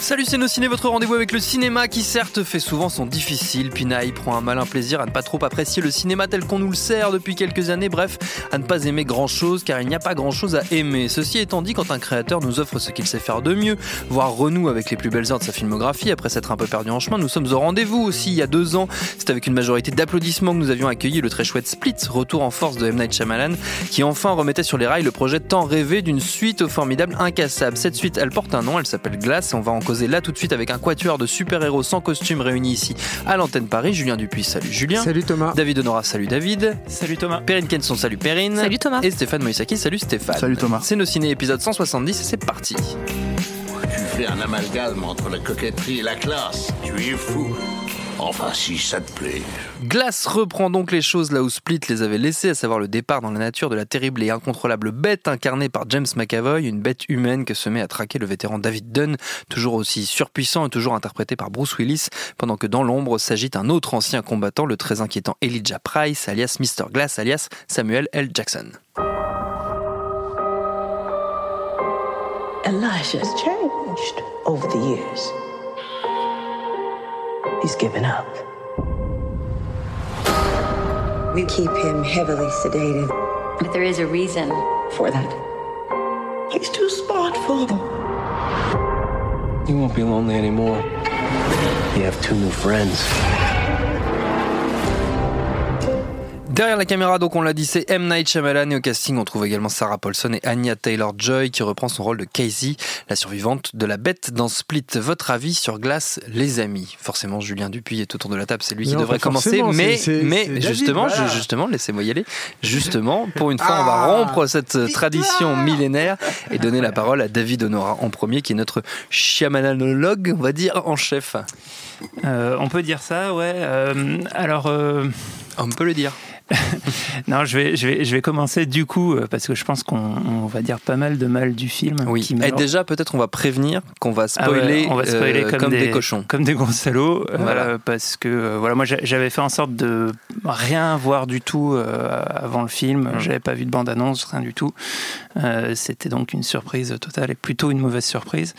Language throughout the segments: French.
Salut c'est nos ciné, votre rendez-vous avec le cinéma qui certes fait souvent son difficile. Pinaille prend un malin plaisir à ne pas trop apprécier le cinéma tel qu'on nous le sert depuis quelques années, bref, à ne pas aimer grand chose car il n'y a pas grand chose à aimer. Ceci étant dit, quand un créateur nous offre ce qu'il sait faire de mieux, voire renoue avec les plus belles heures de sa filmographie après s'être un peu perdu en chemin, nous sommes au rendez-vous aussi. Il y a deux ans, c'est avec une majorité d'applaudissements que nous avions accueilli le très chouette Split, retour en force de M. Night Shyamalan, qui enfin remettait sur les rails le projet tant rêvé d'une suite au formidable Incassable. Cette suite, elle porte un nom, elle s'appelle Glace on va en causer là tout de suite avec un quatuor de super-héros sans costume réunis ici à l'antenne Paris. Julien Dupuis, salut Julien. Salut Thomas. David Honora, salut David. Salut Thomas. Perrine Kenson, salut Perrine. Salut Thomas. Et Stéphane Moïsaki, salut Stéphane. Salut Thomas. C'est nos ciné épisode 170 et c'est parti. Tu fais un amalgame entre la coquetterie et la classe. Tu es fou. Enfin, si ça te plaît. Glace reprend donc les choses là où Split les avait laissées, à savoir le départ dans la nature de la terrible et incontrôlable bête incarnée par James McAvoy, une bête humaine que se met à traquer le vétéran David Dunn, toujours aussi surpuissant et toujours interprété par Bruce Willis, pendant que dans l'ombre s'agite un autre ancien combattant, le très inquiétant Elijah Price, alias Mr. Glass, alias Samuel L. Jackson. Elijah's changed over the years. He's given up. We keep him heavily sedated. But there is a reason for that. He's too smart for them. You won't be lonely anymore. You have two new friends. Derrière la caméra, donc on l'a dit, c'est M. Night Shyamalan et au casting on trouve également Sarah Paulson et Anya Taylor-Joy qui reprend son rôle de Casey, la survivante de la bête dans Split. Votre avis sur Glace, les amis? Forcément, Julien Dupuis est autour de la table, c'est lui qui devrait commencer, mais, c'est- c'est- mais c'est David, justement, voilà. je- justement, laissez-moi y aller. Justement, pour une fois, on va Ah, rompre cette tradition millénaire et donner la parole à David Honora en premier, qui est notre Shyamalanologue, on va dire, en chef. Euh, on peut dire ça, ouais. Euh, alors, euh, On peut le dire. non, je vais, je vais, je vais commencer du coup euh, parce que je pense qu'on on va dire pas mal de mal du film. Oui. qui, Et malheure- déjà, peut-être on va prévenir qu'on va Ah ouais, spoiler, on va spoiler euh, comme, des, cochons. comme des gros salauds, euh, Voilà. parce que euh, voilà, moi j'a- j'avais fait en sorte de rien voir du tout avant le film. Mmh. J'avais pas vu de bande annonce, rien du tout. C'était donc une surprise totale et plutôt une mauvaise surprise.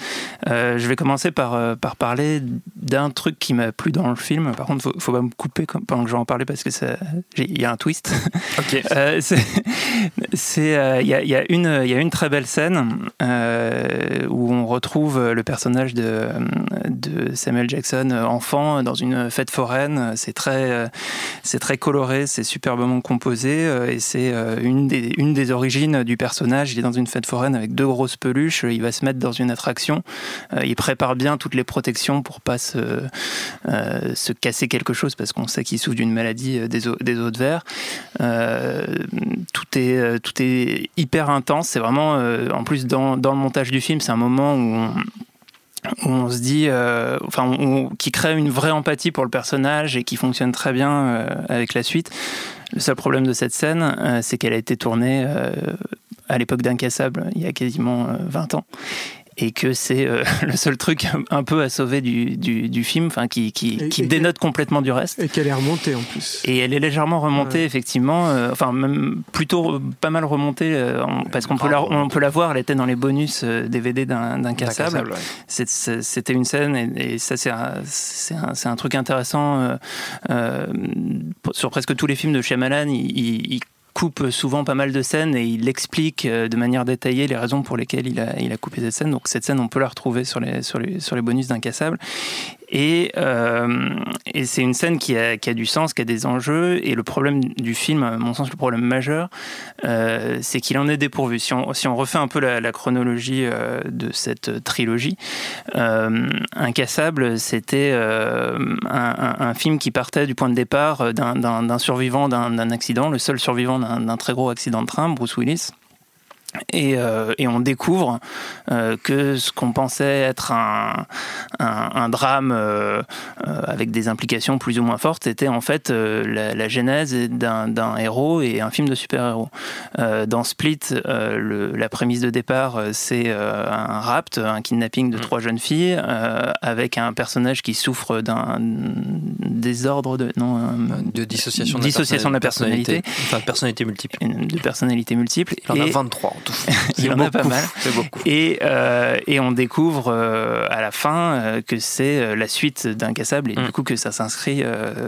Je vais commencer par par, par parler d'un truc qui m'a plu dans le film. Par contre, faut, faut pas me couper pendant que je vais en parler parce que il y a un twist. Ok. Euh, c'est- c'est, euh, il y, a, il y a une il y a une très belle scène euh, où on retrouve le personnage de, de Samuel Jackson enfant dans une fête foraine c'est très c'est très coloré c'est superbement composé et c'est une des une des origines du personnage il est dans une fête foraine avec deux grosses peluches il va se mettre dans une attraction il prépare bien toutes les protections pour pas se se casser quelque chose parce qu'on sait qu'il souffre d'une maladie des os, des os de verre tout est euh, tout est hyper intense. C'est vraiment, euh, en plus dans, dans le montage du film, c'est un moment où on, se dit, euh, enfin, on- qui crée une vraie empathie pour le personnage et qui fonctionne très bien euh, avec la suite. Le seul problème de cette scène, euh, c'est qu'elle a été tournée euh, à l'époque d'Incassable, il y a quasiment euh, 20 ans. Et que c'est euh, le seul truc un peu à sauver du, du, du film, enfin qui, qui, Et- qui et- dénote complètement du reste. Et qu'elle est remontée en plus. Et elle est légèrement remontée, Ouais. effectivement. euh, enfin, même plutôt pas mal remontée, euh, parce qu'on peut, la, on peut la voir. Elle était dans les bonus euh, DVD d'un d'un cassable. Ouais. C'était une scène, et, et ça, c'est un, c'est un, truc intéressant. euh, euh, sur presque tous les films de Shyamalan, il, il- il coupe souvent pas mal de scènes et il explique euh, de manière détaillée les raisons pour lesquelles il a, il a coupé cette scène. Donc cette scène, on peut la retrouver sur les, sur les, sur les bonus. Et, euh, et c'est une scène qui a, qui a, du sens, qui a des enjeux. Et le problème du film, à mon sens, le problème majeur, euh, c'est qu'il en est dépourvu. Si on, si on refait un peu la, chronologie euh, de cette trilogie, euh, Incassable, c'était euh, un, un, film qui partait du point de départ d'un survivant d'un accident, le seul survivant d'un très gros accident de train, Bruce Willis. Et, euh, et, on découvre euh, que ce qu'on pensait être un, un, un drame euh, avec des implications plus ou moins fortes était en fait la, la, genèse d'un héros et un film de super-héros. dans Split, le, la prémisse de départ, c'est un rapt, un kidnapping de mmh. trois jeunes filles avec un personnage qui souffre d'un désordre de, non, de dissociation, de, dissociation la de la personnalité. Enfin, personnalité multiple. De personnalité multiple. Il en a 23 Il y en a pas mal. Et, euh, et, on découvre euh, à la fin euh, que c'est la suite d'Incassable et mm. du coup que ça s'inscrit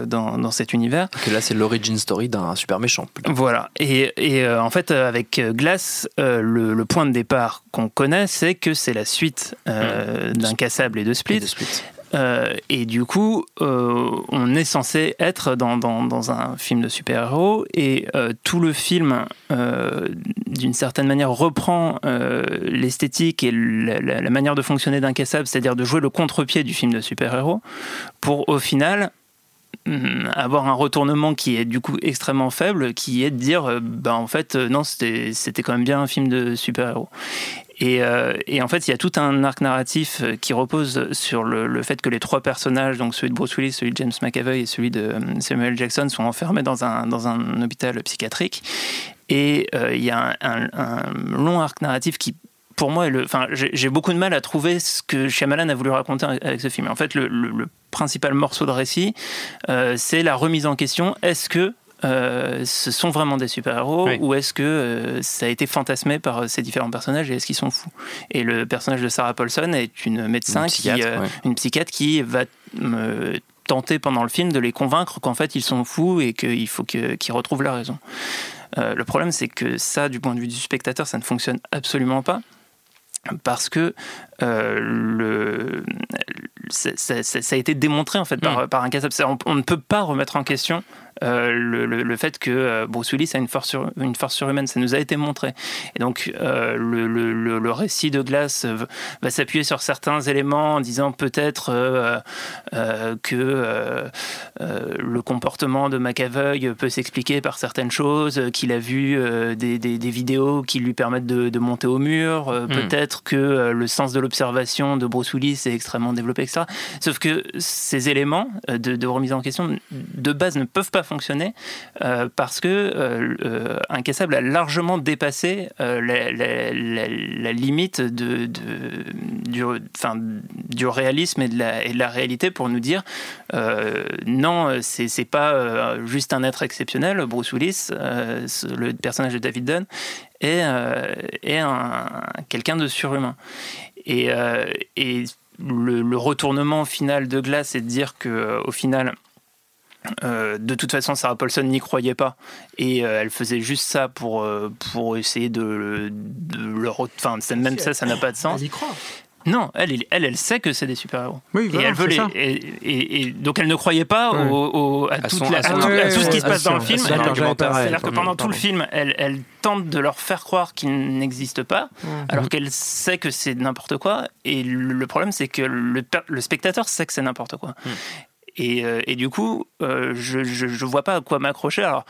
dans, dans, cet univers. Que là, c'est l'origin story d'un super méchant. Voilà. Et, et en fait, avec Glass, le, le, point de départ qu'on connaît, c'est que c'est la suite mm. d'Incassable et de Split. Et de Split. Euh, et du coup, euh, on est censé être dans, un film de super-héros et euh, tout le film, d'une certaine manière, reprend l'esthétique et la, manière de fonctionner d'Incassable, c'est-à-dire de jouer le contre-pied du film de super-héros, pour au final mm, avoir un retournement qui est du coup extrêmement faible, qui est de dire, bah, en fait, non, c'était quand même bien un film de super-héros. Et, euh, et, en fait, il y a tout un arc narratif euh, qui repose sur le, fait que les trois personnages, donc celui de Bruce Willis, celui de James McAvoy et celui de euh, Samuel Jackson, sont enfermés dans un, dans un hôpital psychiatrique. Et il y a un, long arc narratif qui pour moi, enfin, j'ai beaucoup de mal à trouver ce que Shyamalan a voulu raconter avec ce film. En fait, le, principal morceau de récit, c'est la remise en question. Est-ce que euh, ce sont vraiment des super-héros oui. ou est-ce que euh, ça a été fantasmé par ces différents personnages et est-ce qu'ils sont fous? Et le personnage de Sarah Paulson est une médecin, une psychiatre, qui, euh, ouais. une psychiatre qui va me tenter pendant le film de les convaincre qu'en fait ils sont fous et qu'il faut qu'ils qu retrouvent la raison. Euh, le problème c'est que ça, du point de vue du spectateur, ça ne fonctionne absolument pas parce que euh, le, ça, ça, ça, a été démontré en fait par, mmh. par un cas on, on, ne peut pas remettre en question euh, le, le, le, fait que euh, Bruce Willis a une force, sur, une force surhumaine. Ça nous a été montré. Et donc, euh, le, le, le, récit de Glace va s'appuyer sur certains éléments en disant peut-être euh, euh, que euh, le comportement de McAvoy peut s'expliquer par certaines choses, qu'il a vu des, des, des, vidéos qui lui permettent de, de monter au mur, mmh. peut-être que le sens de l'observation de Bruce Willis est extrêmement développé, etc. Sauf que ces éléments de, de remise en question, de base, ne peuvent pas fonctionner euh, parce que euh, euh, Incassable a largement dépassé euh, la, limite de, du, enfin, du réalisme et de, la, réalité pour nous dire non, c'est pas juste un être exceptionnel. Bruce Willis, le personnage de David Dunn, est, est un, quelqu'un de surhumain. Et, et le, le, retournement final de Glace, c'est de dire que au final, euh, de toute façon, Sarah Paulson n'y croyait pas et euh, elle faisait juste ça pour, euh, pour essayer de, de leur. Enfin, même ça, ça n'a pas de sens. Elle y croit. Non, elle, elle, elle sait que c'est des super-héros. Oui, voilà, et elle veut les, et, et, et, donc elle ne croyait pas ouais. au, au, à, à, toute son, la, à, tout, ce qui se passe dans le film. C'est-à-dire que pendant tout le film, elle, elle, tente de leur faire croire qu'ils n'existent pas, alors qu'elle sait que c'est n'importe quoi. Et le, le problème, c'est que le, le, spectateur sait que c'est n'importe quoi. Mm. Et, euh, et, du coup, euh, je ne vois pas à quoi m'accrocher. Alors,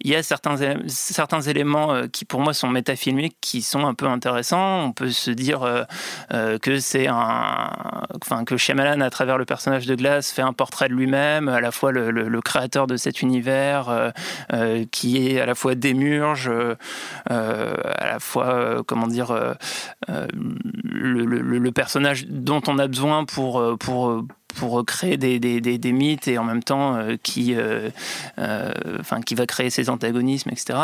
il y a certains, certains éléments euh, qui, pour moi, sont métafilmiques, qui sont un peu intéressants. On peut se dire que c'est un, enfin, que Shyamalan, à travers le personnage de Glace, fait un portrait de lui-même, à la fois le, créateur de cet univers, qui est à la fois démurge, à la fois, comment dire, le, le, personnage dont on a besoin pour, pour pour créer des, des, des, mythes et en même temps euh, qui, euh, euh, enfin, qui va créer ses antagonismes, etc.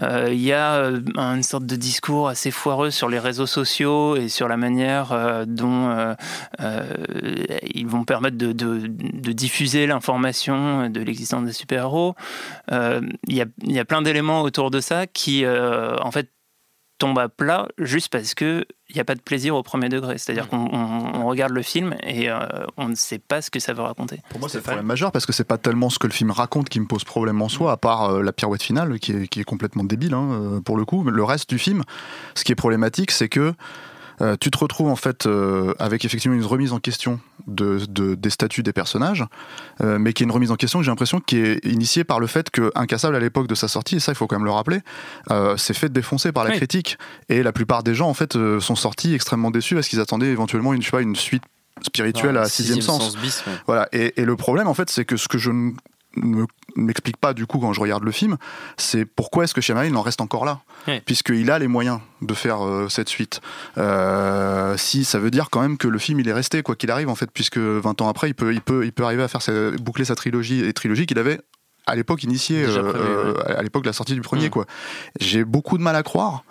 Il y a une sorte de discours assez foireux sur les réseaux sociaux et sur la manière dont ils vont permettre de, de, de diffuser l'information de l'existence des super-héros. Il y, a, y a plein d'éléments autour de ça qui, en fait, tombe à plat juste parce que il n'y a pas de plaisir au premier degré. C'est-à-dire mmh. qu'on on, on regarde le film et euh, on ne sait pas ce que ça veut raconter. Pour moi, c'est le problème majeur parce que c'est pas tellement ce que le film raconte qui me pose problème en soi, à part euh, la pirouette finale qui est, qui est complètement débile hein, euh, pour le coup. Mais le reste du film, ce qui est problématique, c'est que euh, tu te retrouves en fait euh, avec effectivement une remise en question de, de- des statuts des personnages, euh, mais qui est une remise en question que j'ai l'impression qui est initiée par le fait que Incassable à l'époque de sa sortie, et ça il faut quand même le rappeler, s'est fait défoncer par la Oui. critique et la plupart des gens en fait sont sortis extrêmement déçus parce qu'ils attendaient éventuellement une, je sais pas, une suite spirituelle à sixième sens. bis. ouais. Voilà. Et, et le problème, en fait, c'est que ce que je ne me- m'explique pas du coup quand je regarde le film, c'est pourquoi est-ce que Shyamalan il en reste encore là Oui. Puisqu'il a les moyens de faire euh, cette suite. Euh, si ça veut dire quand même que le film il est resté, quoi qu'il arrive, en fait, puisque 20 ans après, il peut, il peut, il peut arriver à faire sa- boucler sa trilogie, et trilogie qu'il avait à l'époque initiée, euh, à l'époque de la sortie du premier, Mm. quoi. J'ai beaucoup de mal à croire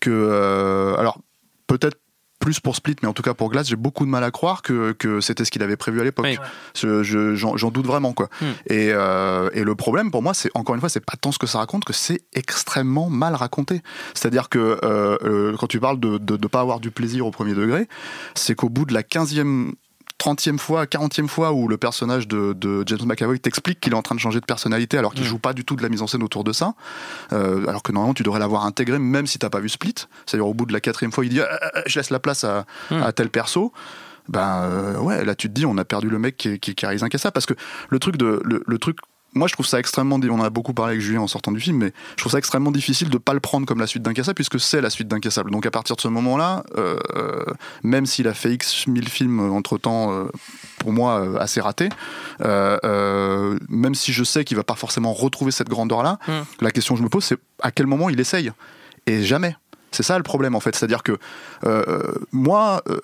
que. alors, peut-être plus pour Split, mais en tout cas pour Glass, j'ai beaucoup de mal à croire que, que c'était ce qu'il avait prévu à l'époque. Oui. Je- j'en doute vraiment, quoi. Hmm. Et, euh, et le problème pour moi, c'est encore une fois, c'est pas tant ce que ça raconte que c'est extrêmement mal raconté. C'est-à-dire que euh, euh, quand tu parles de ne pas avoir du plaisir au premier degré, c'est qu'au bout de la 15e 30e fois, 40e fois où le personnage de, de James McAvoy t'explique qu'il est en train de changer de personnalité alors qu'il Mm. joue pas du tout de la mise en scène autour de ça, euh, alors que normalement tu devrais l'avoir intégré même si t'as pas vu Split. C'est-à-dire au bout de la quatrième fois, il dit Ah, ah, ah, je laisse la place à, Mm. à tel perso. Ben euh, ouais, là tu te dis on a perdu le mec qui, qui, qui a Incassable parce que le truc de le, le truc moi, je trouve ça extrêmement. On en a beaucoup parlé avec Julien en sortant du film, mais je trouve ça extrêmement difficile de pas le prendre comme la suite d'Incassable, puisque c'est la suite d'Incassable. Donc, à partir de ce moment-là, euh, euh, même s'il a fait X mille films entre temps, pour moi, euh, assez ratés, euh, euh, même si je sais qu'il va pas forcément retrouver cette grandeur-là, Mm. la question que je me pose, c'est à quel moment il essaye? Et jamais. C'est ça le problème, en fait. C'est-à-dire que euh, euh, moi. euh,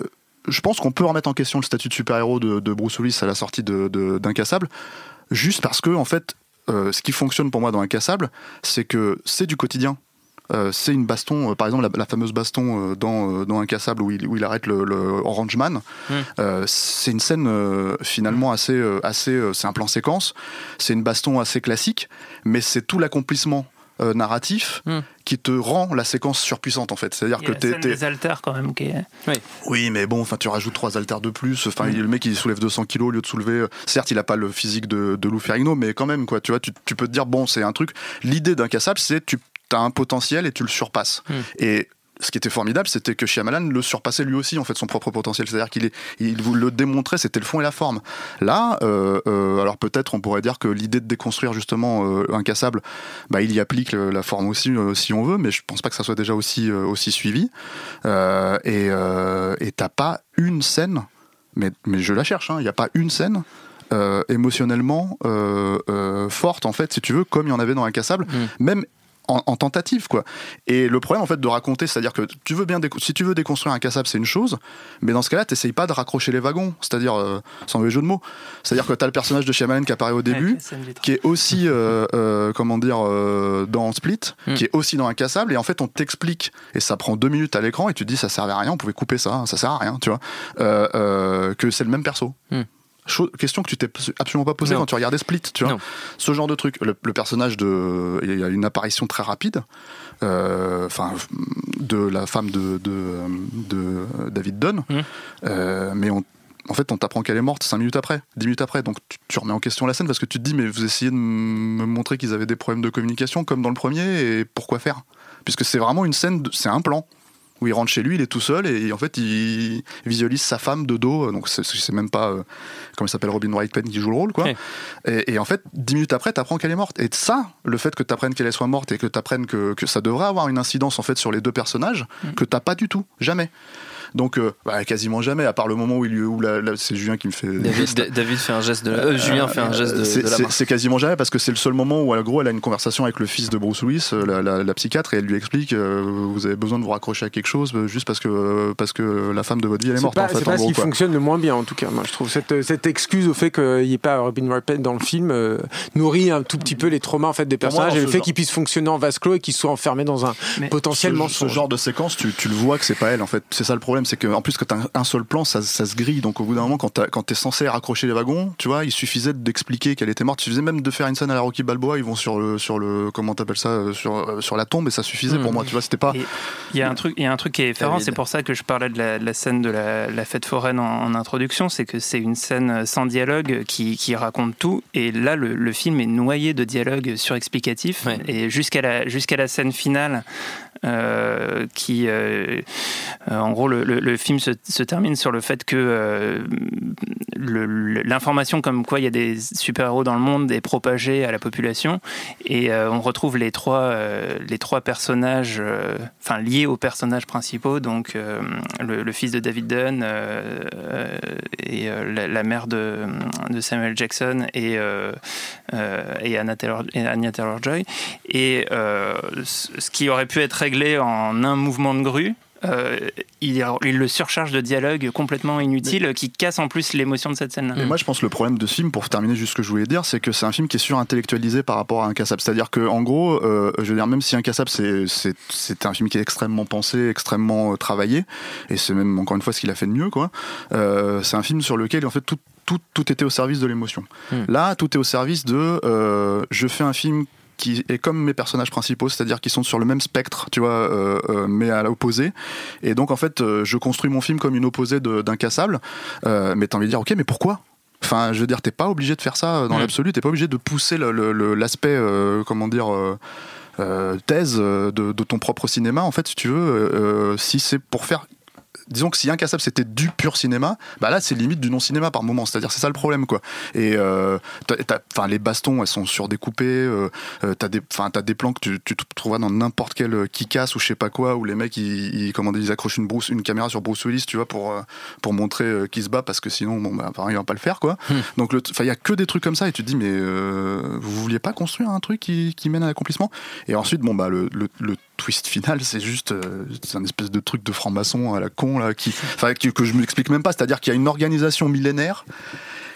je pense qu'on peut remettre en question le statut de super-héros de, de Bruce Willis à la sortie de- de- d'Incassable, juste parce que, en fait, euh, ce qui fonctionne pour moi dans Incassable, c'est que c'est du quotidien. Euh, c'est une baston, euh, par exemple la, la fameuse baston euh, dans, dans Incassable où il, où il arrête le, le Orange Man. Mm. Euh, c'est une scène finalement assez, euh, assez euh, c'est un plan séquence, c'est une baston assez classique, mais c'est tout l'accomplissement euh, narratif Mm. qui te rend la séquence surpuissante en fait. C'est-à-dire que t'es, des alters quand même qui est... oui, mais bon, enfin, tu rajoutes trois haltères de plus. Enfin, le mec, il soulève 200 kilos au lieu de soulever. euh, Certes, il a pas le physique de, de Lou Ferrigno, mais quand même, quoi. Tu vois, tu, tu peux te dire, bon, c'est un truc. L'idée d'incassable, c'est tu as un potentiel et tu le surpasses. Hmm. Et ce qui était formidable, c'était que Shyamalan le surpassait lui aussi, en fait, son propre potentiel. C'est-à-dire qu'il il vous le démontrait, c'était le fond et la forme. Là, euh, euh, alors peut-être on pourrait dire que l'idée de déconstruire justement euh, Incassable, bah, il y applique le- la forme aussi, euh, si on veut, mais je pense pas que ça soit déjà aussi, aussi suivi. Et t'as pas une scène, mais, mais je la cherche, hein, il n'y a pas une scène. euh, émotionnellement euh, euh, forte en fait si tu veux comme il y en avait dans Incassable Mm. même en, en tentative quoi et le problème en fait de raconter c'est à dire que tu veux bien si tu veux déconstruire Incassable c'est une chose mais dans ce cas là t'essayes pas de raccrocher les wagons c'est à dire euh, sans mauvais jeu de mots c'est à dire que t'as le personnage de Shyamalan qui apparaît au début qui est aussi euh, euh, comment dire euh, dans Split, Mm. qui est aussi dans Incassable et en fait on t'explique et ça prend deux minutes à l'écran et tu te dis ça servait à rien, on pouvait couper ça, hein, ça sert à rien, tu vois, euh, euh, que c'est le même perso. Mm. Chose- question que tu t'es absolument pas posée Non. quand tu regardais Split, tu vois. Non. Ce genre de truc. Le, le personnage de, il y a une apparition très rapide, euh, enfin de la femme de, de, de David Dunn, Mm. euh, mais on en fait, on t'apprend qu'elle est morte 5 minutes après, 10 minutes après. Donc, tu, tu remets en question la scène parce que tu te dis, mais vous essayez de me montrer qu'ils avaient des problèmes de communication comme dans le premier, et pourquoi faire? Puisque c'est vraiment une scène, c'est un plan où il rentre chez lui, il est tout seul, et en fait, il visualise sa femme de dos. Donc, c'est- même pas, euh, comment il s'appelle, Robin Wright Penn qui joue le rôle, quoi. Et, et en fait, 10 minutes après, t'apprends qu'elle est morte. Et ça, le fait que t'apprennes qu'elle soit morte et que t'apprennes que, que ça devrait avoir une incidence en fait sur les deux personnages, que t'as pas du tout, jamais. Donc, euh, bah, quasiment jamais, à part le moment où, il, lui- où la- la- c'est Julien qui me fait. David, Da- David fait un geste de euh, Julien fait un geste de, C'est- de la c'est- main. C'est quasiment jamais parce que c'est le seul moment où, en gros, elle a une conversation avec le fils de Bruce Willis, euh, la, la- la psychiatre, et elle lui explique euh, vous avez besoin de vous raccrocher à quelque chose euh, juste parce que, euh, parce que la femme de votre vie elle est C'est morte. pas, en fait, c'est pas en ce gros, qui quoi. fonctionne le moins bien en tout cas. Moi je trouve cette, cette excuse au fait qu'il n'y ait pas Robin Penn dans le film euh, nourrit un tout petit peu les traumas en fait des Pour personnages et le fait genre- qu'ils puissent fonctionner en vase clos et qu'ils soient enfermés dans un Mais potentiel ce, mensonge. ce genre de séquence, tu, tu le vois que c'est pas elle en fait. C'est ça le problème. Problème, c'est que en plus, quand t'as un seul plan, ça, ça se grille. Donc au bout d'un moment, quand quand t'es censé raccrocher les wagons, tu vois, il suffisait d'expliquer qu'elle était morte. Il suffisait même de faire une scène à la Rocky Balboa. Ils vont sur le, sur le, comment t'appelles ça, euh, sur, euh, sur la tombe, et ça suffisait pour Mm. moi. Tu vois, c'était pas. Il y a un truc, il y a un truc qui est effarant. C'est pour ça que je parlais de la, de la scène de la, la fête foraine en, en introduction. C'est que c'est une scène sans dialogue qui, qui raconte tout. Et là, le, le film est noyé de dialogue surexplicatif. Et jusqu'à la, jusqu'à la scène finale, euh, qui, euh, euh, en gros, le, film se, termine sur le fait que l'information comme quoi il y a des super-héros dans le monde est propagée à la population. Et on retrouve les trois, les trois personnages, enfin liés aux personnages principaux, donc le, fils de David Dunn et la, mère de, Samuel Jackson et, et Anna Taylor- Taylor-Joy. Et ce qui aurait pu être réglé en un mouvement de grue. euh, il, il le surcharge de dialogue complètement inutile qui casse en plus l'émotion de cette scène-là. Mais moi, je pense que le problème de ce film, pour terminer juste ce que je voulais dire, c'est que c'est un film qui est surintellectualisé par rapport à Incassable. C'est-à-dire que, en gros, euh, je veux dire, même si Incassable, c'est c'est c'est un film qui est extrêmement pensé, extrêmement euh, travaillé, et c'est même encore une fois ce qu'il a fait de mieux, quoi. euh, c'est un film sur lequel, en fait, tout tout, tout était au service de l'émotion. Là, tout est au service de, euh, je fais un film qui est comme mes personnages principaux, c'est-à-dire qu'ils sont sur le même spectre, tu vois, euh, euh, mais à l'opposé. Et donc, en fait, euh, je construis mon film comme une opposée d'incassable. Mais t'as envie de dire, ok, mais pourquoi? Enfin, je veux dire, t'es pas obligé de faire ça dans Mm. l'absolu, t'es pas obligé de pousser l'aspect, euh, comment dire, euh, thèse de, de ton propre cinéma, en fait, si tu veux, euh, si c'est pour faire disons que si Incassable c'était du pur cinéma, bah là c'est limite du non cinéma par moment. C'est-à-dire c'est ça le problème quoi. Et euh, t'as- t'as- enfin les bastons elles sont surdécoupées. Euh, euh, t'as des, enfin t'as des plans que tu, tu trouveras dans n'importe quel euh, kick-ass ou je sais pas quoi où les mecs ils, ils, comment ils accrochent une brousse, une caméra sur Bruce Willis, tu vois, pour pour montrer qu'il se bat parce que sinon bon bah enfin, il va pas le faire quoi. Donc le- enfin il y a que des trucs comme ça et tu te dis mais euh, vous vouliez pas construire un truc qui, qui mène à l'accomplissement? Et ensuite bon bah le, le, le twist final c'est juste euh, un espèce de truc de franc-maçon à la con là qui- que je m'explique même pas. C'est-à-dire qu'il y a une organisation millénaire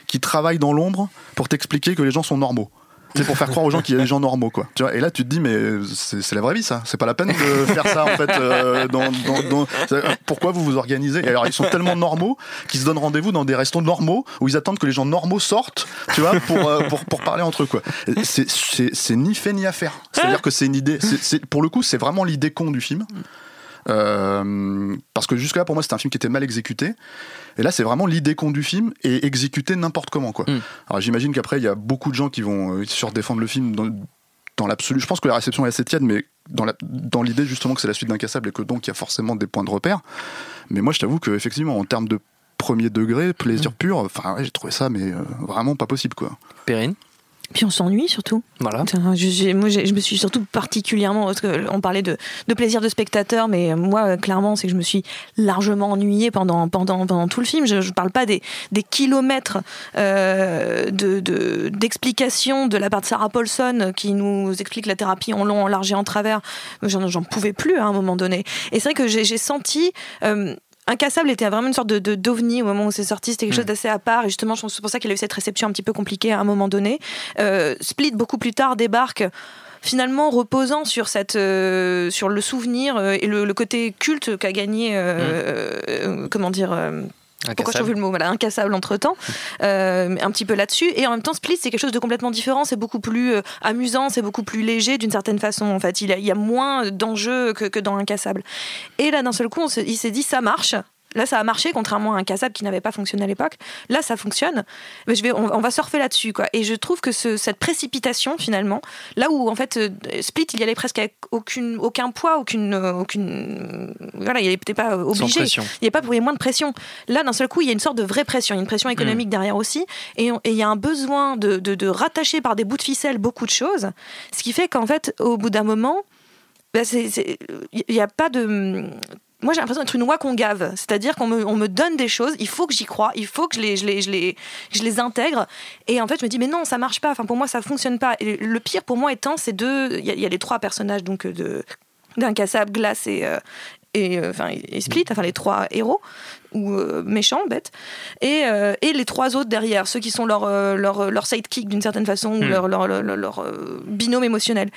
qui travaille dans l'ombre pour t'expliquer que les gens sont normaux c'est pour faire croire aux gens qu'il y a des gens normaux quoi. Tu vois et là tu te dis mais c'est la vraie vie ça. C'est pas la peine de faire ça en fait euh, dans, dans- dans- pourquoi vous vous organisez? Et alors ils sont tellement normaux qu'ils se donnent rendez-vous dans des restos normaux où ils attendent que les gens normaux sortent tu vois pour euh, pour, pour parler entre eux quoi. C'est ni fait ni à faire. C'est à dire que c'est une idée c'est- pour le coup c'est vraiment l'idée con du film euh, parce que jusque là pour moi c'était un film qui était mal exécuté. Et là c'est vraiment l'idée con du film et exécuté n'importe comment quoi. Alors j'imagine qu'après il y a beaucoup de gens qui vont euh, surdéfendre le film dans, dans l'absolu. Je pense que la réception est assez tiède mais dans la- dans l'idée justement que c'est la suite d'Incassable et que donc il y a forcément des points de repère. Mais moi je t'avoue que effectivement en termes de premier degré plaisir pur enfin ouais, j'ai trouvé ça mais euh, vraiment pas possible quoi. Perrine? Puis on s'ennuie surtout. Voilà. Enfin, je, moi, je me suis surtout particulièrement. Parce on parlait de, de plaisir de spectateur, mais moi, euh, clairement, c'est que je me suis largement ennuyée pendant, pendant, pendant tout le film. Je ne parle pas des, des kilomètres euh, de, de- d'explications de, la part de Sarah Paulson qui nous explique la thérapie en long, en large et en travers. J'en, pouvais plus à un moment donné. Et c'est vrai que j'ai, j'ai senti. euh, Incassable était vraiment une sorte de, de d'ovni au moment où c'est sorti. C'était quelque chose d'assez à part. Et justement, je pense que c'est pour ça qu'il a eu cette réception un petit peu compliquée à un moment donné. Euh, Split, beaucoup plus tard, débarque finalement reposant sur cette euh, sur le souvenir euh, et le, le côté culte qu'a gagné euh, euh, comment dire pourquoi je trouve le mot voilà incassable entre temps. Un petit peu là-dessus. Et en même temps Split c'est quelque chose de complètement différent. C'est beaucoup plus euh, amusant c'est beaucoup plus léger d'une certaine façon en fait. Il, a- il y a moins d'enjeux que, que dans incassable. Et là d'un seul coup on se- il s'est dit ça marche Là, ça a marché, contrairement à un cassable qui n'avait pas fonctionné à l'époque. Là, ça fonctionne. Mais je vais, on, on va surfer là-dessus, quoi. Et je trouve que ce- cette précipitation, finalement, là où en fait euh, Split, il y allait presque avec aucune, aucun poids, aucune, euh, aucune, voilà, il n'était pas obligé. Il n'y a pas pour- moins de pression. Là, d'un seul coup, il y a une sorte de vraie pression. Il y a une pression économique derrière aussi, et on- et il y a un besoin de, de- de rattacher par des bouts de ficelle beaucoup de choses, ce qui fait qu'en fait, au bout d'un moment, bah, il n'y a pas de moi j'ai l'impression d'être une oie qu'on gave, c'est-à-dire qu'on me, on me donne des choses, il faut que j'y croie, il faut que je les, je, les, je, les, je les intègre, et en fait je me dis mais non ça marche pas, enfin pour moi ça fonctionne pas. Et le pire pour moi étant ces deux, il y, a- il y a les trois personnages donc de d'incassable, glace et euh, et, euh, enfin, et Split, enfin les trois héros ou euh, méchants, bêtes, et, euh, et les trois autres derrière, ceux qui sont leur, euh, leur, leur sidekick d'une certaine façon, ou Hmm. leur, leur, leur, euh, binôme émotionnel.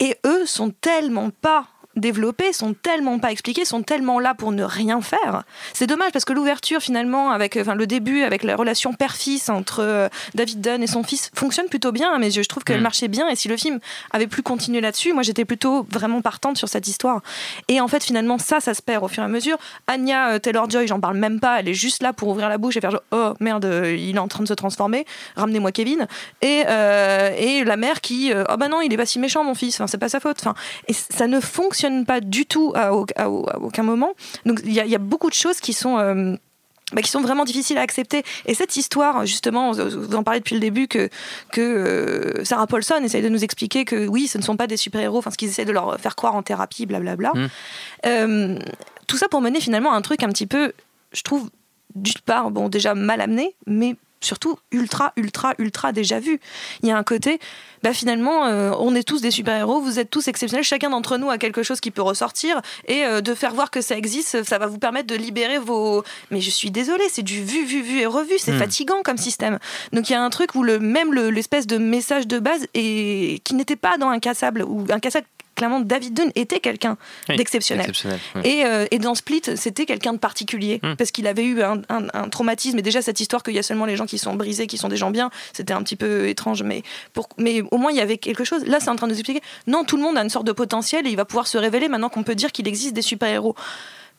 Et eux sont tellement pas développés, sont tellement pas expliqués, sont tellement là pour ne rien faire. C'est dommage parce que l'ouverture finalement, avec enfin, le début, avec la relation père-fils entre euh, David Dunn et son fils, fonctionne plutôt bien à mes yeux. Je trouve qu'elle Mm. marchait bien et si le film avait plus continué là-dessus, moi j'étais plutôt vraiment partante sur cette histoire. Et en fait, finalement, ça, ça se perd au fur et à mesure. Anya euh, Taylor-Joy, j'en parle même pas, elle est juste là pour ouvrir la bouche et faire genre, oh merde, euh, il est en train de se transformer, ramenez-moi Kevin. Et, euh, et la mère qui, euh, oh bah non, il est pas si méchant, mon fils, enfin, c'est pas sa faute. Enfin, et ça ne fonctionne pas du tout à, au- à au- à aucun moment. Donc il y, a- il y a beaucoup de choses qui sont. euh, bah, qui sont vraiment difficiles à accepter. Et cette histoire, justement, vous en parlez depuis le début, que, que euh, Sarah Paulson essaye de nous expliquer que oui, ce ne sont pas des super-héros, enfin ce qu'ils essaient de leur faire croire en thérapie, blablabla. Mm. Euh, tout ça pour mener finalement à un truc un petit peu, je trouve, d'une part, bon, déjà mal amené, mais surtout ultra, ultra, ultra déjà vu. Il y a un côté, bah finalement, euh, on est tous des super-héros, vous êtes tous exceptionnels, chacun d'entre nous a quelque chose qui peut ressortir, et euh, de faire voir que ça existe, ça va vous permettre de libérer vos... Mais je suis désolée, c'est du vu, vu, vu et revu, c'est Hmm. fatigant comme système. Donc il y a un truc où le, même le- l'espèce de message de base, qui n'était pas dans Incassable, ou Incassable, clairement, David Dunn était quelqu'un Oui, d'exceptionnel. oui. Et, euh, et dans Split, c'était quelqu'un de particulier, Hmm. parce qu'il avait eu un, un- un traumatisme. Et déjà, cette histoire qu'il y a seulement les gens qui sont brisés, qui sont des gens bien, c'était un petit peu étrange. Mais, pour, mais au moins, il y avait quelque chose. Là, c'est en train de nous expliquer. Non, tout le monde a une sorte de potentiel et il va pouvoir se révéler maintenant qu'on peut dire qu'il existe des super-héros.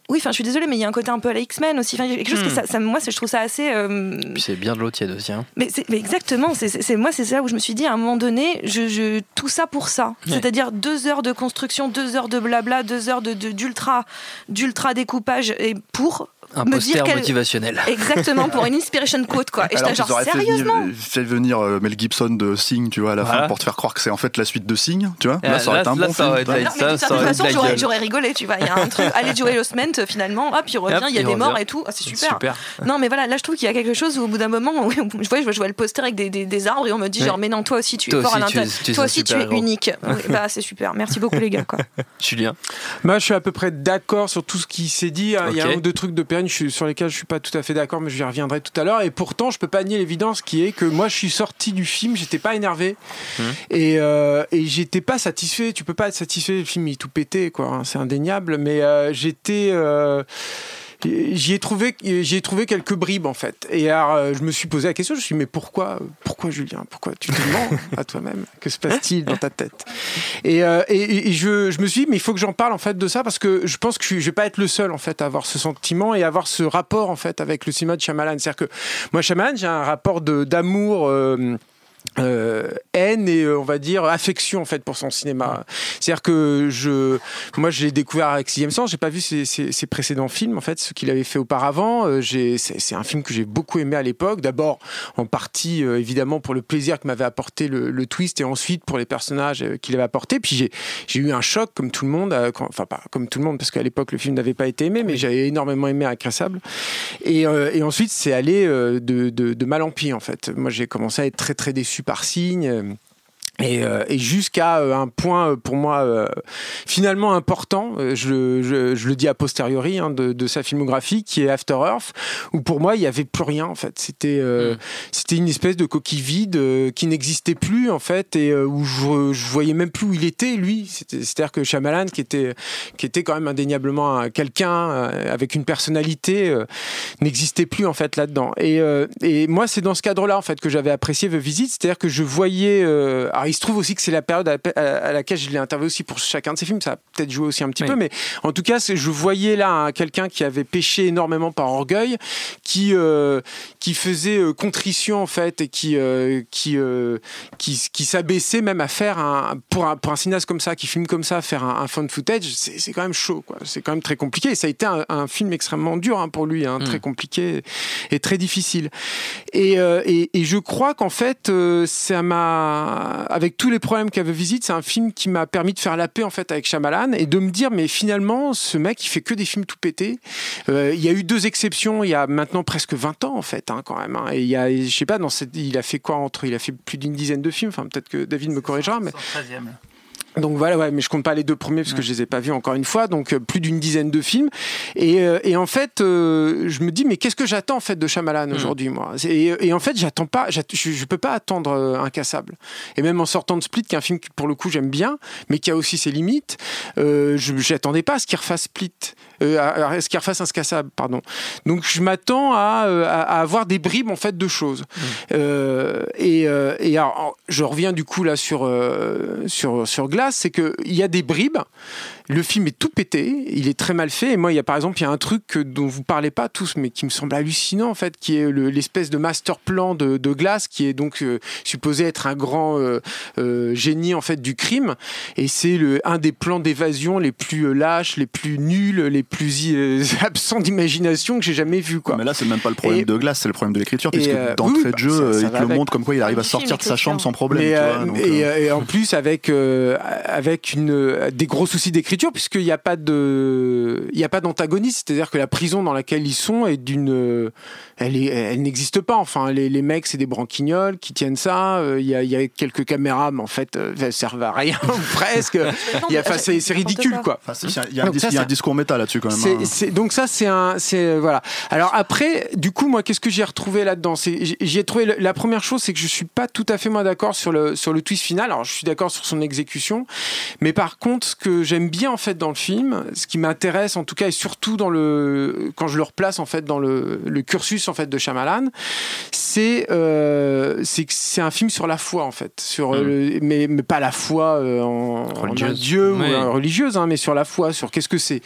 Oui, enfin, je suis désolée, mais il y a un côté un peu à la X-Men aussi. Enfin, quelque chose que Hmm. ça, ça- moi, je trouve ça assez. euh, c'est bien de l'eau tiède aussi. hein. mais, exactement, c'est, moi c'est ça où je me suis dit à un moment donné, je, je- tout ça pour ça. Ouais. C'est-à-dire deux heures de construction, deux heures de blabla, deux heures de, de- d'ultra, d'ultra découpage et pour Un me poster dire motivationnel. Exactement, pour une inspiration quote quoi. Et Alors j'étais genre fait sérieusement venir, fait venir, euh, Mel Gibson de Sing, tu vois, à la Voilà. fin, pour te faire croire que c'est en fait la suite de Sing, tu vois. Ah, Là, ça aurait là- été un là, bon ça film. aurait été-. Non, mais de ça toute façon, j'aurais, rigolé, tu vois. Il y a un truc, allez Joel Osment, finalement, hop, il revient, il y a des morts et tout. Ah, c'est super. Super. Non, mais voilà, là, je trouve qu'il y a quelque chose où, au bout d'un moment, où, je vois, je vois, je vois le poster avec des, des- des arbres et on me dit, genre, mais non, toi aussi, tu es fort à l'intérieur. Toi aussi, tu es unique. Bah, c'est super. Merci beaucoup, les gars, quoi. Julien. Moi, je suis à peu près d'accord sur tout ce qui s'est dit. hein. Il y a un ou deux trucs de Perrine je suis- sur lesquels je suis pas tout à fait d'accord, mais je y reviendrai tout à l'heure. Et pourtant, je peux pas nier l'évidence qui est que moi, je suis sorti du film, j'étais pas énervé Hum. et, euh, et j'étais pas satisfait. Tu peux pas être satisfait, le film il est tout pété, quoi. hein, C'est indéniable. Mais euh, j'étais. J'y ai trouvé, j'y ai trouvé quelques bribes en fait. Et alors, euh, je me suis posé la question. Je me suis dit, mais pourquoi, pourquoi Julien? Pourquoi tu te mens à toi-même Que se passe-t-il dans ta tête? Et, euh, et, et je, je me suis dit, mais il faut que j'en parle en fait de ça parce que je pense que je, je vais pas être le seul en fait à avoir ce sentiment et à avoir ce rapport en fait avec le cinéma de Shyamalan. C'est-à-dire que moi, Shyamalan, j'ai un rapport d'amour. euh, euh, haine et euh, on va dire affection en fait pour son cinéma. C'est-à-dire que je, moi je l'ai découvert avec Sixième Sens. J'ai pas vu ses, ses- ses précédents films en fait, ce qu'il avait fait auparavant. Euh, j'ai, c'est, c'est un film que j'ai beaucoup aimé à l'époque. D'abord en partie euh, évidemment pour le plaisir que m'avait apporté le, le twist et ensuite pour les personnages qu'il avait apporté. Puis j'ai, j'ai eu un choc comme tout le monde, quand- enfin pas comme tout le monde parce qu'à l'époque le film n'avait pas été aimé, mais j'avais énormément aimé Inclassable. Et, et ensuite, c'est allé de, de, de mal en pis, en fait. Moi, j'ai commencé à être très, très déçu par Signe. Et, euh, et jusqu'à euh, un point euh, pour moi euh, finalement important, euh, je, je, je le dis a posteriori hein, de, de sa filmographie, qui est After Earth, où pour moi il y avait plus rien en fait. C'était euh, c'était une espèce de coquille vide euh, qui n'existait plus en fait et euh, où je, je voyais même plus où il était lui. C'est-à-dire que Shyamalan, qui était qui était quand même indéniablement un- quelqu'un euh, avec une personnalité, euh, n'existait plus en fait là-dedans. Et, euh, et moi, c'est dans ce cadre-là en fait que j'avais apprécié The Visit, c'est-à-dire que je voyais. Alors, il se trouve aussi que c'est la période à, laquelle je l'ai interviewé aussi pour chacun de ses films. Ça a peut-être joué aussi un petit Oui. peu, mais en tout cas, je voyais là un- quelqu'un qui avait péché énormément par orgueil, qui euh, qui faisait euh, contrition en fait et qui euh, qui qui, qui s'abaissait même à faire un pour un pour un cinéaste comme ça qui filme comme ça faire un, un found footage c'est quand même chaud quoi c'est quand même très compliqué et ça a été un, un film extrêmement dur hein, pour lui hein, très compliqué et très difficile et, et, et je crois qu'en fait ça m'a avec tous les problèmes qu'avait Visite c'est un film qui m'a permis de faire la paix en fait avec Shyamalan et de me dire mais finalement ce mec il fait que des films tout pétés Euh, il y a eu deux exceptions il y a maintenant presque 20 ans en fait hein, quand même hein. et il y a je sais pas dans cette, il a fait quoi entre il a fait plus d'une dizaine de films enfin peut-être que David me corrigera mais Donc voilà, ouais, mais je compte pas les deux premiers parce que je les ai pas vus encore une fois, donc euh, plus d'une dizaine de films. Et, euh, et en fait, euh, je me dis, mais qu'est-ce que j'attends en fait de Shyamalan aujourd'hui, moi? Et, et en fait, j'attends pas, j'att- je, je peux pas attendre euh, Incassable. Et même en sortant de Split, qui est un film que pour le coup j'aime bien, mais qui a aussi ses limites, euh, je j'attendais pas à ce qu'il refasse Split, euh, à, à ce qu'il refasse Incassable, pardon. Donc je m'attends à, euh, à, à avoir des bribes en fait de choses. Euh, et, euh, et alors, je reviens du coup là sur sur sur Glace, c'est que il y a des bribes. Le film est tout pété, il est très mal fait. Et moi, il y a par exemple, il y a un truc que- dont vous parlez pas tous, mais qui me semble hallucinant en fait, qui est le- l'espèce de master plan de, de Glace, qui est donc euh, supposé être un grand euh, euh, génie en fait du crime. Et c'est le un des plans d'évasion les plus lâches, les plus nuls, les plus euh, absents d'imagination que j'ai jamais vu quoi. Mais là, c'est même pas le problème Et- de glace, c'est le problème de l'écriture, puisque euh, d'entrée oui, de jeu, bah, ça- ça euh, il te le avec. montre comme quoi il arrive à sortir de sa chambre sans problème. Mais, tu euh, vois, donc, et, euh, et en plus avec euh, avec une des gros soucis d'écriture puisqu'il n'y a pas de il y a pas d'antagoniste c'est-à-dire que la prison dans laquelle ils sont est d'une elle est elle n'existe pas enfin les, les mecs c'est des branquignoles qui tiennent ça euh, il y a il y a quelques caméras mais en fait euh, elles servent à rien presque c'est c'est ridicule quoi il y a un, discours méta là-dessus quand même. c'est- hein. donc ça c'est un c'est euh, voilà. Alors après du coup moi qu'est-ce que j'ai retrouvé là-dedans? J'ai- trouvé le- la première chose c'est que je suis pas tout à fait moi d'accord sur le sur le twist final. Alors je suis d'accord sur son exécution. Mais par contre ce que j'aime bien en fait dans le film ce qui m'intéresse en tout cas et surtout dans le quand je le replace en fait dans le, le cursus en fait de Shyamalan c'est euh, c'est que c'est un film sur la foi en fait. Sur euh, le- mais, mais pas la foi euh, en, en un Religieuse. dieu ou euh, religieuse hein, mais sur la foi sur qu'est-ce que c'est?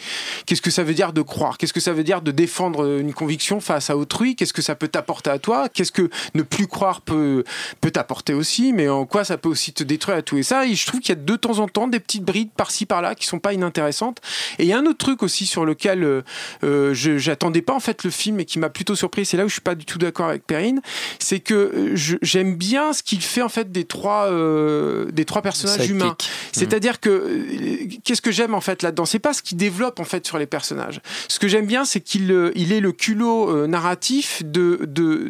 Qu'est-ce que ça veut dire de croire? Qu'est-ce que ça veut dire de défendre une conviction face à autrui? Qu'est-ce que ça peut t'apporter à toi? Qu'est-ce que ne plus croire peut peut t'apporter aussi? Mais en quoi ça peut aussi te détruire à tout? Et ça et je trouve qu'il y a de temps en temps des petites brides par-ci par-là qui sont pas inintéressantes. Et il y a un autre truc aussi sur lequel euh, euh, je j'attendais pas en fait le film et qui m'a plutôt surpris c'est là où je suis pas du tout d'accord avec Perrine c'est que euh, j'aime bien ce qu'il fait en fait des trois euh, des trois personnages humains. C'est-à-dire que euh, qu'est-ce que j'aime en fait là-dedans? C'est pas ce qu'il développe en fait sur les personnages. Ce que j'aime bien, c'est qu'il euh, est le culot euh, narratif de,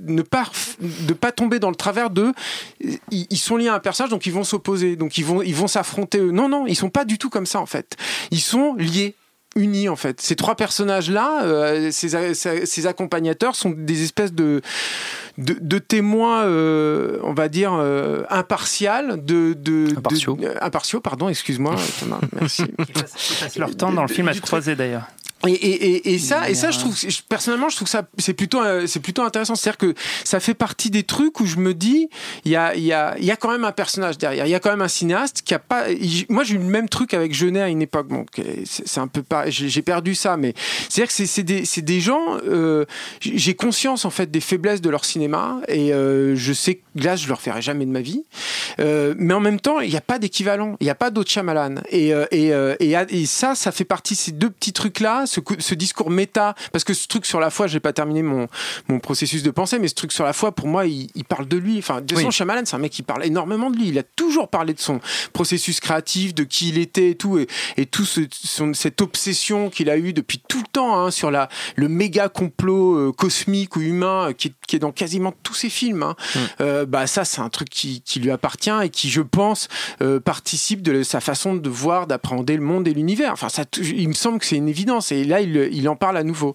ne pas tomber dans le travers de ils, ils sont liés à un personnage donc ils vont s'opposer donc ils vont ils vont s'affronter. Non non, ils sont pas du tout comme ça en fait. Ils sont liés unis en fait. Ces trois personnages-là, euh, ces, ces- ces accompagnateurs sont des espèces de, de, de témoins, euh, on va dire, euh, impartial, de, de, Impartiaux. de- euh, impartiaux, pardon, excuse-moi, Thomas, merci. Ils passent leur temps dans le film à se croiser d'ailleurs. Et, et, et, et ça, et ça, je trouve, je- personnellement, je trouve ça, c'est plutôt, c'est plutôt intéressant. C'est-à-dire que ça fait partie des trucs où je me dis, il y a, il y a, il y a quand même un personnage derrière. Il y a quand même un cinéaste qui a pas. il- Moi, j'ai eu le même truc avec Jeunet à une époque. Bon, c'est un peu pas. J'ai perdu ça, mais c'est-à-dire que c'est- des, c'est des gens. euh, j'ai conscience en fait des faiblesses de leur cinéma et euh, je sais que là, je le referai jamais de ma vie. Euh, mais en même temps, il n'y a pas d'équivalent. Il n'y a pas d'autre Shyamalan. Et, euh, et, euh, et, et ça, ça fait partie de ces deux petits trucs-là, ce, discours méta. Parce que ce truc sur la foi, j'ai pas terminé mon, mon processus de pensée, mais ce truc sur la foi, pour moi, il, il parle de lui. Enfin, de Oui. Shyamalan, c'est un mec qui parle énormément de lui. Il a toujours parlé de son processus créatif, de qui il était et tout, et, et tout ce- son- cette obsession qu'il a eue depuis tout le temps hein, sur la, le méga complot euh, cosmique ou humain euh, qui, est- qui est dans quasiment tous ses films. hein. Euh, bah ça, c'est un truc qui, qui lui appartient et qui, je pense, participe de sa façon de voir, d'appréhender le monde et l'univers. Enfin, ça, il me semble que c'est une évidence. Et là, il, il en parle à nouveau.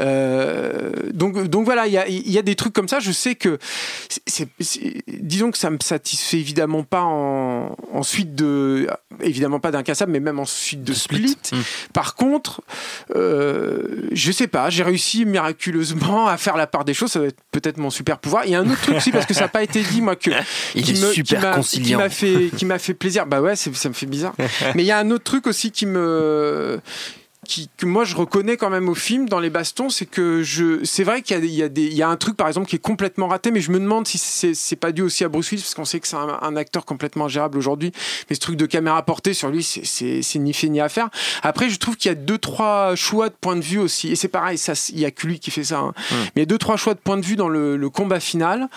Euh, donc, donc voilà, il y a, il y a des trucs comme ça. Je sais que, c'est- c'est- disons que ça me satisfait évidemment pas en, en suite de, évidemment pas d'incassable, mais même en suite de Split. Par contre, euh, je sais pas, j'ai réussi miraculeusement à faire la part des choses. Ça va être peut-être mon super pouvoir. Il y a un autre truc aussi parce que ça n'a pas été dit moi que Il qui est me- super qui m'a- conciliant. Qui m'a fait, qui m'a fait plaisir. Bah ouais, c'est- ça me fait bizarre. Mais il y a un autre truc aussi qui me qui, que moi je reconnais quand même au film dans les bastons, c'est que je, c'est vrai qu'il y a, des- il y, a des- il y a un truc par exemple qui est complètement raté, mais je me demande si c'est, c'est pas dû aussi à Bruce Willis parce qu'on sait que c'est un, un acteur complètement ingérable aujourd'hui. Mais ce truc de caméra portée sur lui, c'est, c'est, c'est ni fait ni à faire. Après, je trouve qu'il y a deux trois choix de point de vue aussi, et c'est pareil, ça, il y a que lui qui fait ça. hein. Mais il y a deux trois choix de point de vue dans le, le combat final.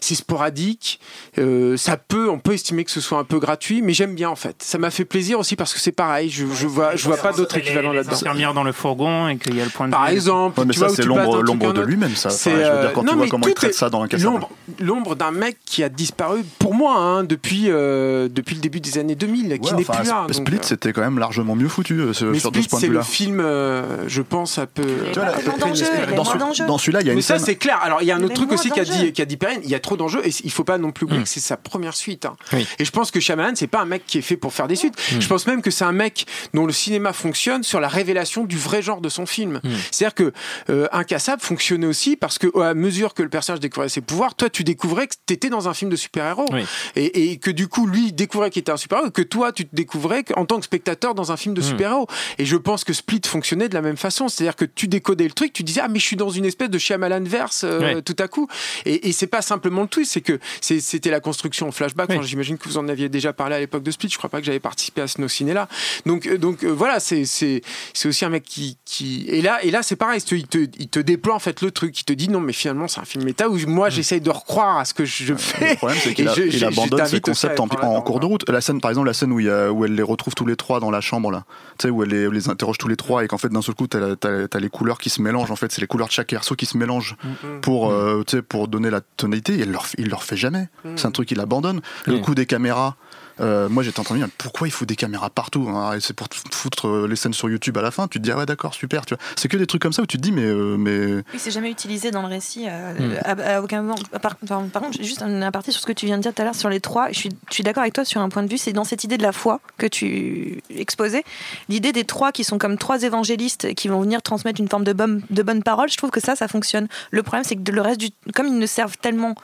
C'est sporadique, euh, ça peut, on peut estimer que ce soit un peu gratuit, mais j'aime bien en fait. Ça m'a fait plaisir aussi parce que c'est pareil, je, je vois, je vois pas d'autre équivalent dans le fourgon et qu'il y a le point de Par vue. exemple, Ouais, mais tu ça, vois, c'est tu l'ombre- un de autre. lui-même, ça. C'est, Enfin, je veux dire, quand tu non, vois mais comment il tout traite est- ça dans Incassable. L'ombre, l'ombre d'un mec qui a disparu pour moi hein, depuis euh, depuis le début des années 2000, qui Ouais, n'est enfin, plus là. Donc, Split, euh, c'était quand même largement mieux foutu euh, mais sur ce Split, point de c'est le film, euh, je pense, un peu. Tu vois, là, dans, celui-là, il y a mais une ça scène. c'est clair. Alors il y a un autre truc aussi qu'a dit Perrine. Il y a trop d'enjeux et il faut pas non plus oublier que c'est sa première suite. hein. Et je pense que Shyamalan c'est pas un mec qui est fait pour faire des suites. Je pense même que c'est un mec dont le cinéma fonctionne sur la révélation du vrai genre de son film. C'est-à-dire que euh, Incassable fonctionnait aussi parce que à mesure que le personnage découvrait ses pouvoirs, toi tu découvrais que t'étais dans un film de super-héros Oui. et, et que du coup lui découvrait qu'il était un super-héros que toi tu te découvrais en tant que spectateur dans un film de super-héros. Et je pense que Split fonctionnait de la même façon, c'est-à-dire que tu décodais le truc, tu disais ah mais je suis dans une espèce de Shyamalan verse euh, Ouais. tout à coup. Et, et c'est pas simplement le twist, c'est que c'était la construction en flashback. Oui. J'imagine que vous en aviez déjà parlé à l'époque de Split. Je crois pas que j'avais participé à ce no ciné là. Donc euh, donc euh, voilà, c'est c'est c'est aussi un mec qui qui et là et là c'est pareil, c'est- il te il te déploie en fait le truc, il te dit non mais finalement c'est un film méta où moi j'essaye de recroire à ce que je fais. Le problème, c'est qu'il Et a- je- il abandonne à concepts en, cours de route. La scène, par exemple, la scène où, il y a- où elle les retrouve tous les trois dans la chambre, là. Tu sais, où elle les, les interroge tous les trois et qu'en fait, d'un seul coup, t'as as, les couleurs qui se mélangent. En fait, c'est les couleurs de chaque perso qui se mélangent Mm, pour, euh, tu sais, pour donner la tonalité. Et il leur, il leur fait jamais. Mm. C'est un truc qu'il abandonne. Le coup des caméras. Euh, moi j'étais en train de me dire pourquoi il faut des caméras partout hein, c'est pour te foutre euh, les scènes sur YouTube à la fin tu te dis ah ouais d'accord super tu vois c'est que des trucs comme ça où tu te dis mais euh, mais Oui, c'est jamais utilisé dans le récit. euh, Hmm. à, à aucun moment. Par, enfin, par contre, j'ai juste un aparté sur ce que tu viens de dire tout à l'heure sur les trois. Je suis, je suis d'accord avec toi sur un point de vue. C'est dans cette idée de la foi que tu exposais. L'idée des trois qui sont comme trois évangélistes qui vont venir transmettre une forme de bonne, de bonne parole. Je trouve que ça, ça fonctionne. Le problème, c'est que le reste du. Comme ils ne servent tellement.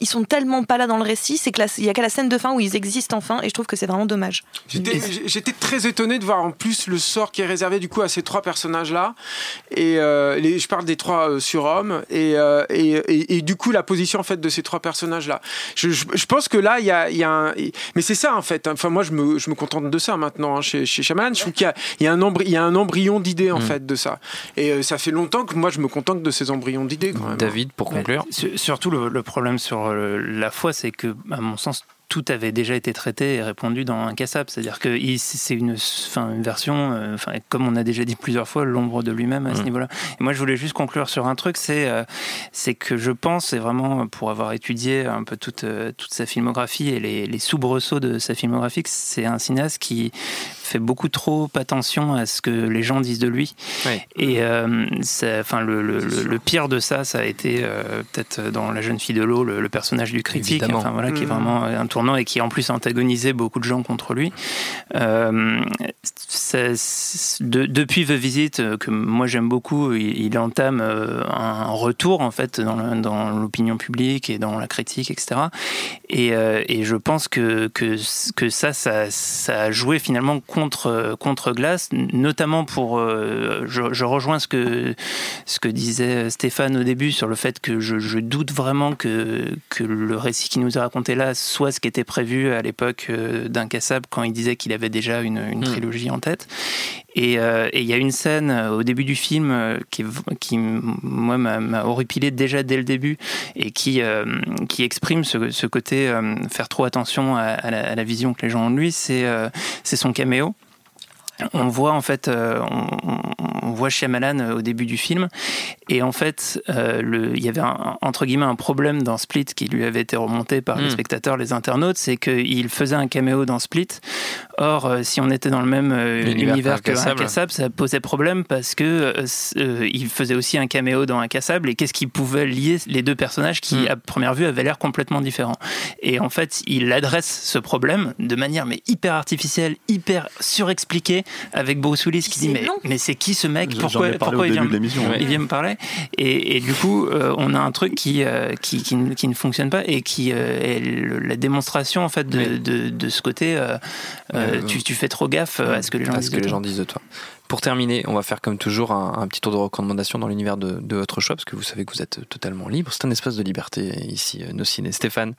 Ils sont tellement pas là dans le récit, c'est que la- il y a qu'à la scène de fin où ils existent enfin, et je trouve que c'est vraiment dommage. J'étais très étonné de voir en plus le sort qui est réservé du coup à ces trois personnages-là. Et euh, les- je parle des trois euh, surhommes et, euh, et, et, et du coup la position en fait de ces trois personnages-là. Je, je, je pense que là il y a, il y a un, mais c'est ça en fait. Enfin moi je me, je me contente de ça maintenant hein, chez, chez Shyamalan. Je trouve qu'il y a, il y a un embry- il y a un embryon d'idées en fait de ça. Et euh, ça fait longtemps que moi je me contente de ces embryons d'idées quand même. David, pour conclure. Sur- Surtout, le, le problème sur euh, la foi, c'est que, à mon sens, tout avait déjà été traité et répondu dans Incassable. C'est-à-dire que c'est une, enfin, une version, euh, enfin, comme on a déjà dit plusieurs fois, l'ombre de lui-même à ce Mm. niveau-là. Et moi, je voulais juste conclure sur un truc, c'est euh, c'est que je pense, et vraiment pour avoir étudié un peu toute, euh, toute sa filmographie et les, les soubresauts de sa filmographie, c'est un cinéaste qui fait beaucoup trop attention à ce que les gens disent de lui. Oui. Et enfin, le, le- le- le pire de ça, ça a été peut-être dans La jeune fille de l'eau, le, personnage du critique, enfin, voilà, qui est Mhm. vraiment un et qui en plus antagonisait beaucoup de gens contre lui. Euh, depuis The Visit, euh, que moi j'aime beaucoup, il, entame euh, un retour en fait dans l'opinion publique et dans la critique, etc. Et, je pense que, que, ça, ça, a joué finalement contre, contre Glass, notamment pour. je, rejoins ce que, ce que disait Stéphane au début sur le fait que je, je doute vraiment que, que le récit qui nous est raconté là soit ce qui était prévu à l'époque euh, d'Incassable quand il disait qu'il avait déjà une, une trilogie en tête. Et euh, et il y a une scène euh, au début du film qui, qui moi, m'a horripilé déjà dès le début et qui, euh, qui exprime ce, ce côté euh, faire trop attention à, à la, à la vision que les gens ont de lui. C'est c'est son caméo. On voit en fait, euh, on, on- voit Shyamalan euh, au début du film, et en fait, euh, le, il y avait un, entre guillemets un problème dans Split qui lui avait été remonté par les Mm. spectateurs, les internautes, c'est qu'il faisait un caméo dans Split. Or, euh, si on était dans le même univers que. Incassable, ça posait problème parce que il faisait aussi un caméo dans Incassable, et qu'est-ce qui pouvait lier les deux personnages qui, Mm. à première vue, avaient l'air complètement différents. Et en fait, il adresse ce problème de manière mais hyper artificielle, hyper surexpliquée, avec Bruce Willis qui dit mais, mais c'est qui ce mec? Pourquoi, ai parlé pourquoi au il début vient, de l'émission, ouais. il vient me parler? Et, et du coup, euh, on a un truc qui, euh, qui, qui, ne- qui ne fonctionne pas et qui euh, est le- la démonstration en fait de, de, de ce côté. euh, euh, Euh, tu, tu fais trop gaffe à ce que les gens à disent. ce que de les toi. gens disent de toi. Pour terminer, on va faire comme toujours un, un petit tour de recommandation dans l'univers de, de votre choix, parce que vous savez que vous êtes totalement libre. C'est un espace de liberté ici, nos ciné. Stéphane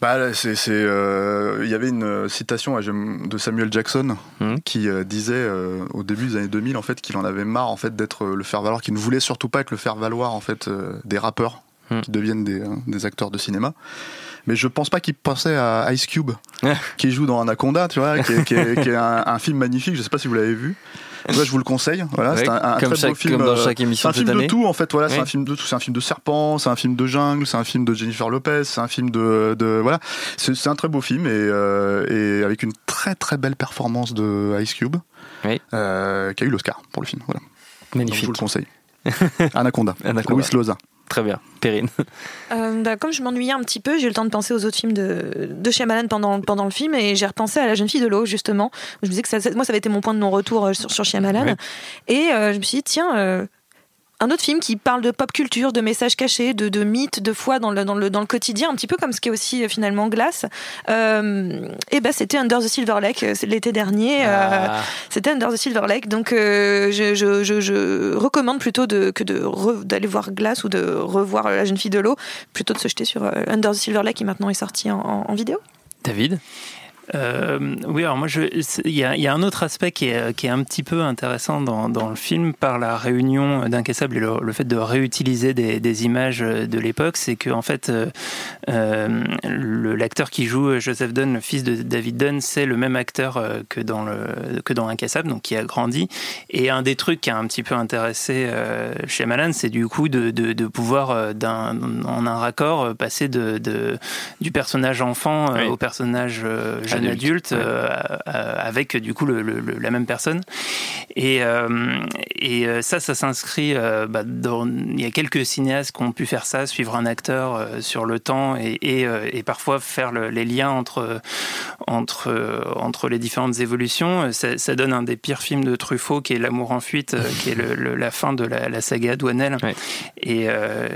Bah, c'est, c'est, euh, il y avait une euh, citation de Samuel Jackson Mhm. qui euh, disait euh, au début des années 2000 en fait qu'il en avait marre en fait d'être euh, le faire valoir, qu'il ne voulait surtout pas être le faire valoir en fait euh, des rappeurs Mhm. qui deviennent des, euh, des acteurs de cinéma. mais je pense pas qu'il pensait à Ice Cube, qui joue dans Anaconda, tu vois, qui est, qui est- qui est un, un film magnifique. Je sais pas si vous l'avez vu. Ouais, je vous le conseille. Voilà, Ouais, c'est un, un comme très chaque- beau film. comme dans euh, chaque émission c'est un film de tout en fait. Voilà, c'est Oui. un film de tout. C'est un film de serpent, c'est un film de jungle, c'est un film de Jennifer Lopez, c'est un film de, de voilà. C'est c'est un très beau film et, euh, et avec une très très belle performance de Ice Cube, euh, qui a eu l'Oscar pour le film. Voilà. Magnifique. Donc, je vous le conseille. Anaconda. Anaconda. Louis Loza. Très bien. Perrine. Euh, bah, comme je m'ennuyais un petit peu, j'ai eu le temps de penser aux autres films de, de Shyamalan pendant, pendant le film et j'ai repensé à La jeune fille de l'eau, justement. Je me disais que ça, moi, ça avait été mon point de non-retour euh, sur, sur Shyamalan. Ouais. Et euh, je me suis dit, tiens, euh, un autre film qui parle de pop culture, de messages cachés, de, de mythes, de foi dans le, dans, le, dans le quotidien, un petit peu comme ce qui est aussi euh, finalement Glace. Euh, et ben c'était Under the Silver Lake, euh, l'été dernier. euh, Ah. c'était Under the Silver Lake. Donc euh, je, je, je, je recommande plutôt de, que de d'aller voir Glace ou de revoir La jeune fille de l'eau, plutôt de se jeter sur Under the Silver Lake qui maintenant est sorti en, en- en vidéo. David? Euh, oui, alors moi, il y, a- y a un autre aspect qui est, qui est un petit peu intéressant dans, dans le film par la réunion d'Incassable et le, le fait de réutiliser des, des images de l'époque, c'est que en fait, euh, euh, l'acteur qui joue Joseph Dunn, le fils de David Dunn, c'est le même acteur euh, que dans le que dans Incassable, donc qui a grandi. Et un des trucs qui a un petit peu intéressé euh, chez Malan, c'est du coup de, de, de pouvoir euh, d'un en un raccord passer de, de du personnage enfant Oui. au personnage euh, jeune Adulte, euh, euh, avec du coup le, le- le- la même personne. Et, euh, et ça, ça s'inscrit. bah, dans, il y a quelques cinéastes qui ont pu faire ça, suivre un acteur sur le temps et, et, et parfois faire le- les liens entre entre entre les différentes évolutions. Ça, ça donne un des pires films de Truffaut, qui est L'amour en fuite, qui est la fin de la, la saga Douanel, et,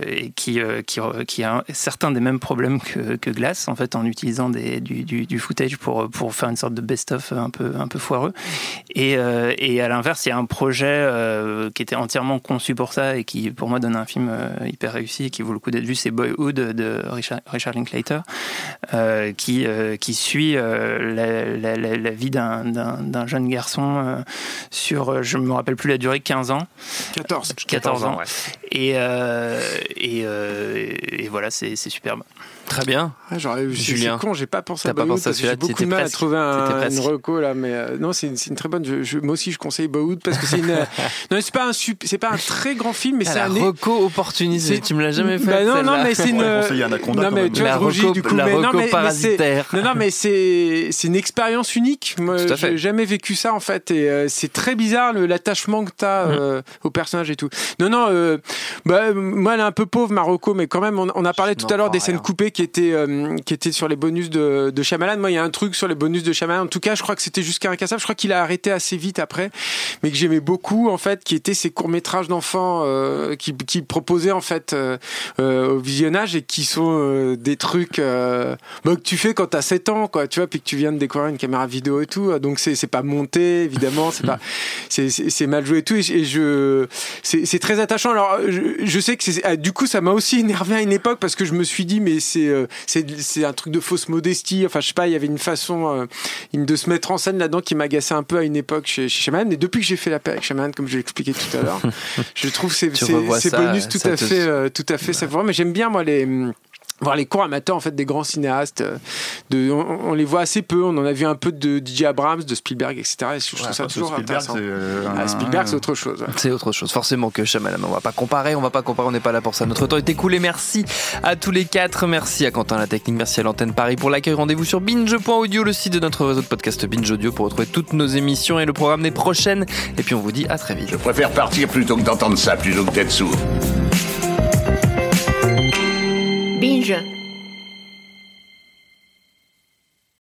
et qui, qui qui a certains des mêmes problèmes que, que Glass, en fait, en utilisant des, du, du, du footage pour pour faire une sorte de best-of un peu un peu foireux. Et, euh, et à l'inverse, il y a un projet euh, qui était entièrement conçu pour ça et qui, pour moi, donne un film euh, hyper réussi et qui vaut le coup d'être vu. C'est Boyhood de Richard, Richard Linklater, euh, qui, euh, qui suit euh, la, la- la- la vie d'un- d'un d'un jeune garçon euh, sur, je me rappelle plus la durée, 15 ans. 14. 14 ans. ouais. Et, euh, et, euh, et voilà, c'est c'est superbe. Très bien. Ah, Julien. C'est con, j'ai pas pensé à pas Bollywood pensé à parce que j'ai beaucoup de mal à trouver un, une reco là, mais euh, non, c'est une, c'est une très bonne. Je, je- moi aussi, je conseille Bollywood parce que c'est une. euh, non, c'est pas un c'est pas un très grand film, mais Ah, c'est un. reco opportuniste, c'est- tu me l'as jamais fait. Bah non, non, mais c'est une. Anaconda, non, mais tu vois, La je rougis reco- du coup. la mais non, reco mais, parasitaire. Non, non, mais c'est c'est une expérience unique. Moi, Tout à fait. j'ai jamais vécu ça en fait, et euh, c'est très bizarre le- l'attachement que t'as Mm. euh, au personnage et tout. Non, non. euh, bah, moi, elle est un peu pauvre, Marocco, mais quand même, on, a parlé tout à l'heure des scènes coupées qui étaient euh, qui étaient sur les bonus de, de Shyamalan. Moi, il y a un truc sur les bonus de Shyamalan. En tout cas, je crois que c'était jusqu'à incassable. Je crois qu'il a arrêté assez vite après, mais que j'aimais beaucoup en fait, qui étaient ces courts métrages d'enfants euh, qui, qui proposaient en fait euh, au visionnage et qui sont des trucs bah, que tu fais quand t'as 7 ans, quoi. Tu vois, puis que tu viens de découvrir une caméra vidéo et tout. Donc c'est pas monté évidemment, c'est pas c'est mal joué et tout. Et, je- et je c'est c'est très attachant. Alors je, je sais que c'est ah, du coup ça m'a aussi énervé à une époque parce que je me suis dit mais c'est euh, c'est c'est un truc de fausse modestie. Enfin je sais pas, il y avait une façon euh, de se mettre en scène là-dedans qui m'agaçait un peu à une époque chez chez Shaman. Et depuis que j'ai fait la paix avec Shaman, comme je l'ai expliqué tout à l'heure, je trouve ces Tu ces, revois ces ça, bonus tout à te- fait euh, tout à fait savoureux. Mais j'aime bien moi les voir les cours amateurs en fait des grands cinéastes euh, de, on, on les voit assez peu on en a vu un peu de DJ Abrams de Spielberg etc et je trouve Ouais, ça toujours Spielberg, intéressant c'est, euh, Ah, Spielberg c'est autre chose ouais. C'est autre chose, forcément que Shyamalan. On va pas comparer, on va pas comparer, on n'est pas là pour ça. Notre temps est écoulé. Merci à tous les quatre. Merci à Quentin La Technique, merci à l'antenne Paris pour l'accueil. Rendez-vous sur binge.audio, le site de notre réseau de podcast Binge Audio pour retrouver toutes nos émissions et le programme des prochaines. Et puis on vous dit à très vite. Je préfère partir plutôt que d'entendre ça, plutôt que d'être sourd. Ninja.